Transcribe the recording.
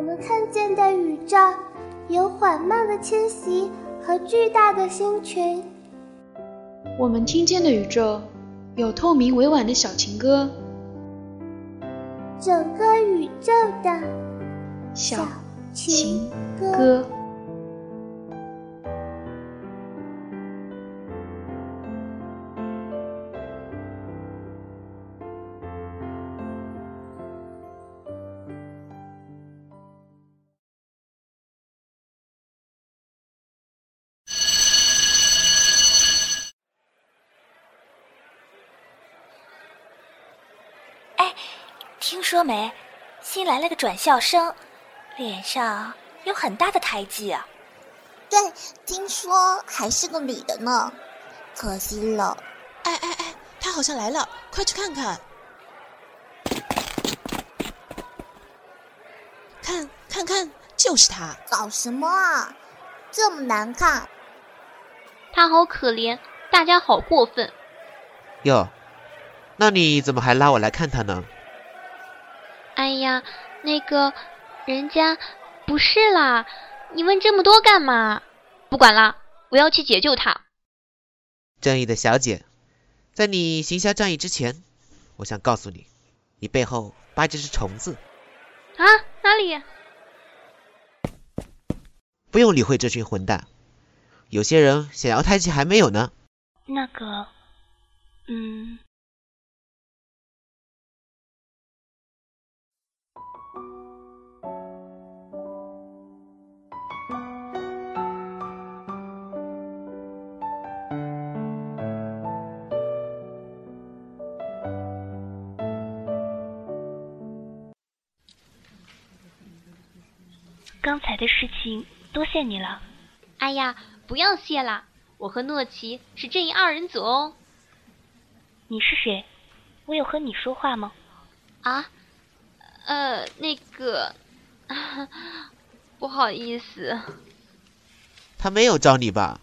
们看见的宇宙有缓慢的迁徙和巨大的星群，我们听见的宇宙有透明委婉的小情歌，整个宇宙的小情歌。听说没？新来了个转校生，脸上有很大的胎记啊。对，听说还是个女的呢，可惜了。哎哎哎，她好像来了，快去看看。看，看看，就是她。搞什么啊？这么难看。她好可怜，大家好过分。哟，那你怎么还拉我来看她呢？哎呀，那个，人家不是啦，你问这么多干嘛？不管了，我要去解救他。正义的小姐，在你行侠仗义之前，我想告诉你，你背后扒着是虫子。啊？哪里？不用理会这群混蛋，有些人想要胎记还没有呢。那个，嗯。刚才的事情多谢你了。哎呀，不要谢啦，我和诺奇是正义二人组哦。你是谁？我有和你说话吗？啊？呃，那个，不好意思。他没有招你吧？